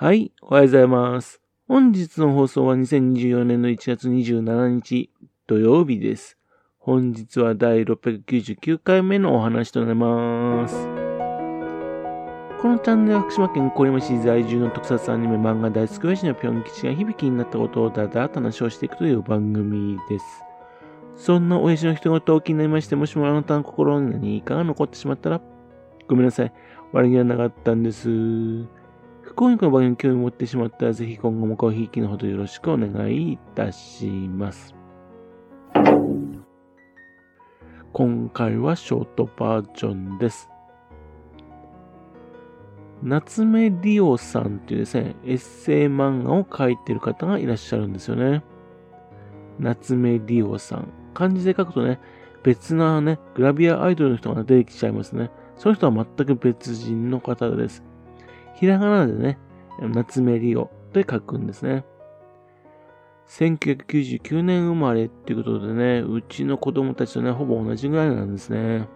はい、おはようございます。本日の放送は2024年の1月27日土曜日です。本日は第699回目のお話となります。このチャンネルは福島県郡山市在住の特撮アニメ漫画大好き親父のぴょん吉が響きになったことをだだと話をしていくという番組です。そんな親父の人事を気になりまして、もしもあなたの心に何かが残ってしまったら、ごめんなさい。悪気はなかったんです。今回の場合に興味を持ってしまったら、ぜひ今後もごひいきのほどよろしくお願いいたします。今回はショートバージョンです。夏目リオさんっていうですね、エッセイ漫画を描いてる方がいらっしゃるんですよね。夏目リオさん。漢字で書くとね、別なね、グラビアアイドルの人が出てきちゃいますね。その人は全く別人の方です。ひらがなでね、夏目リオで書くんですね。1999年生まれっていうことでね、うちの子供たちとね、ほぼ同じぐらいなんですね。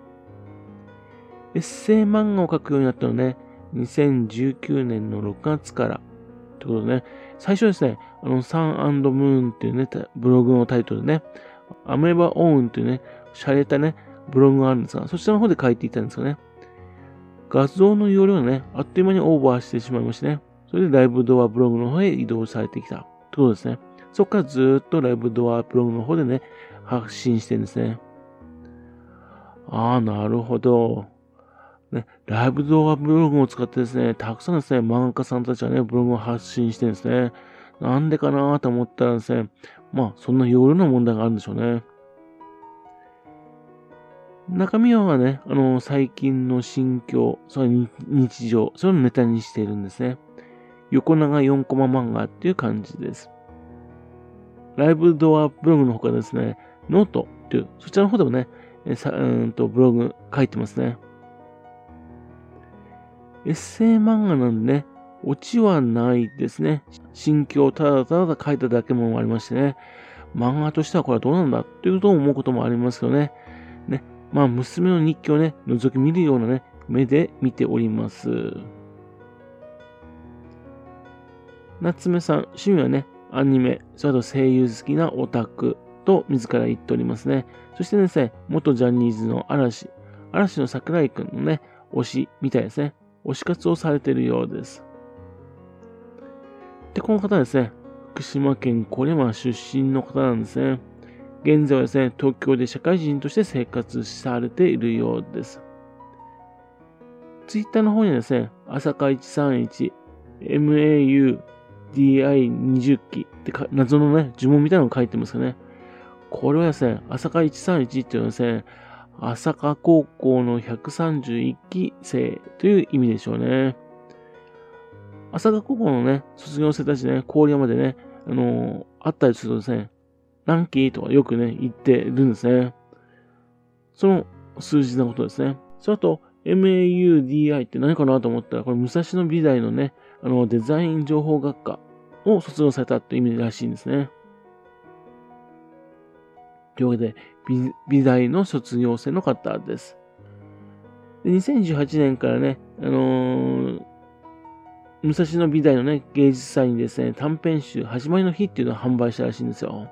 エッセイ漫画を描くようになったのね、2019年の6月から。ってことでね、最初ですね、あの、サンムーンっていうね、ブログのタイトルでね、アメーバオーンっていうね、洒落たね、ブログがあるんですが、そちらの方で書いていたんですよね。画像の容量がね、あっという間にオーバーしてしまいましてね。それでライブドアブログの方へ移動されてきた。ってことですね。そこからずっとライブドアブログの方でね、発信してるんですね。ああ、なるほど。ね、ライブドアブログを使ってですね、たくさんですね、漫画家さんたちがね、ブログを発信してるんですね。なんでかなと思ったらですね、まあ、そんな容量の問題があるんでしょうね。中身はね、あの、最近の心境、その日常、それをネタにしているんですね。横長4コマ漫画っていう感じです。ライブドアブログの他ですね、ノートっていう、そちらの方でもね、さうんとブログ書いてますね。エッセイ漫画なんでね、オチはないですね。心境をただただ書いただけもありましてね、漫画としてはこれはどうなんだっていうことを思うこともありますけどね。まあ、娘の日記をね、覗き見るようなね、目で見ております。夏目さん、趣味はね、アニメ、それと声優好きなオタクと自ら言っておりますね。そしてですね、元ジャニーズの嵐、嵐の桜井くんのね、推しみたいですね。推し活をされているようです。で、この方ですね、福島県これま出身の方なんですね。現在はですね、東京で社会人として生活されているようです。ツイッターの方にはですね、朝霞131、MAU、DI20 期って謎のね、呪文みたいなのを書いてますよね。これはですね、朝霞131っていうのはですね、朝霞高校の131期生という意味でしょうね。朝霞高校のね、卒業生たちね、郡山でね、あのー、会ったりするとですね、何期とかよくね、言ってるんですね。その数字のことですね。それと、MAUDI って何かなと思ったら、これ、武蔵野美大のね、あの、デザイン情報学科を卒業されたって意味らしいんですね。というわけで、美美大の卒業生の方です。で2018年からね、あのー、武蔵野美大のね、芸術祭にですね、短編集、始まりの日っていうのを販売したらしいんですよ。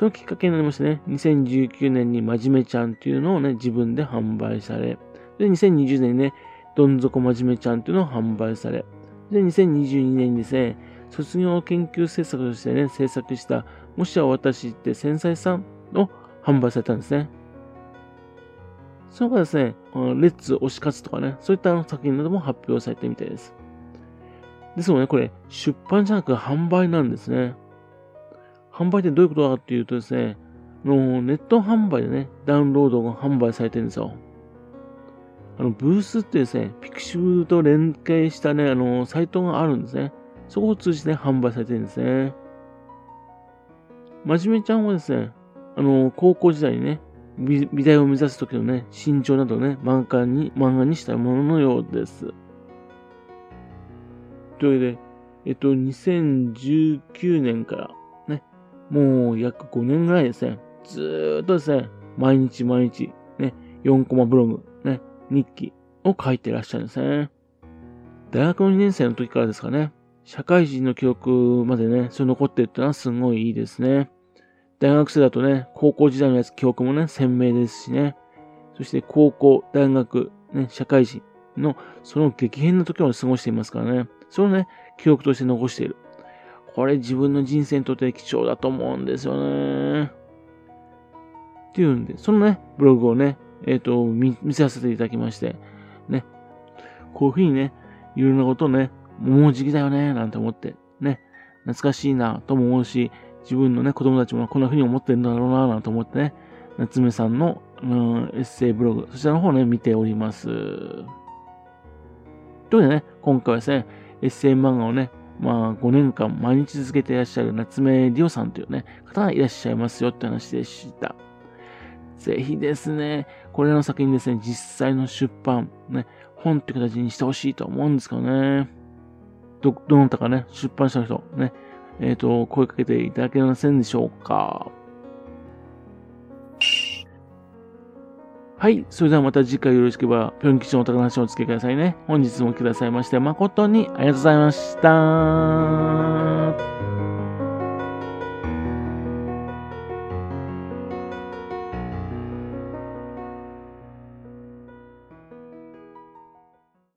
そのきっかけになりましてね、2019年にまじめちゃんっていうのをね、自分で販売され、で、2020年にね、どん底まじめちゃんっていうのを販売され、で、2022年にですね、卒業研究制作としてね、制作した、もしや私って繊細さんを販売されたんですね。その他ですね、レッツ推し活とかね、そういった作品なども発表されてみたいです。ですもんね、これ、出版じゃなく販売なんですね。販売ってどういうことかっていうとですね、のネット販売でね、ダウンロードが販売されてるんですよ。あの、ブースってですね、ピクシブと連携したね、あの、サイトがあるんですね。そこを通じて、販売されてるんですね。真面目ちゃんはですね、あの、高校時代にね、美大を目指す時のね、身長などね、漫画に、漫画にしたもののようです。というわけで、えっと、2019年からもう約5年ぐらいですね、ずーっとですね、毎日毎日、ね、4コマブログ、ね、日記を書いてらっしゃるんですね。大学の2年生の時からですかね、社会人の記憶までね、それ残ってるってのはすごいいいですね。大学生だとね、高校時代のやつ記憶もね、鮮明ですしね。そして高校、大学、ね、社会人のその激変の時まで過ごしていますからね。それをね、記憶として残している。これ自分の人生にとって貴重だと思うんですよね。っていうんで、そのね、ブログをね、えっ、ー、と見、見させていただきまして、ね、こういうふうにね、いろんなことをね、もう時期だよね、なんて思って、ね、懐かしいなとも思うし、自分のね、子供たちもこんな風に思ってるんだろうな、なんて思ってね、夏目さんの、うん、エッセイブログ、そちらの方ね、見ております。ということでね、今回はですね、エッセイ漫画をね、まあ、5年間毎日続けていらっしゃる夏目りおさんというね、方がいらっしゃいますよって話でした。ぜひですね、これらの作品ですね、実際の出版、ね、本って形にしてほしいと思うんですけどね。ど、どなたかね、出版した人、ね、えっ、ー、と、声かけていただけませんでしょうか。はい。それではまた次回よろしければ、ぴょん吉のお宝話をお付けくださいね。本日もくださいまして、誠にありがとうございました。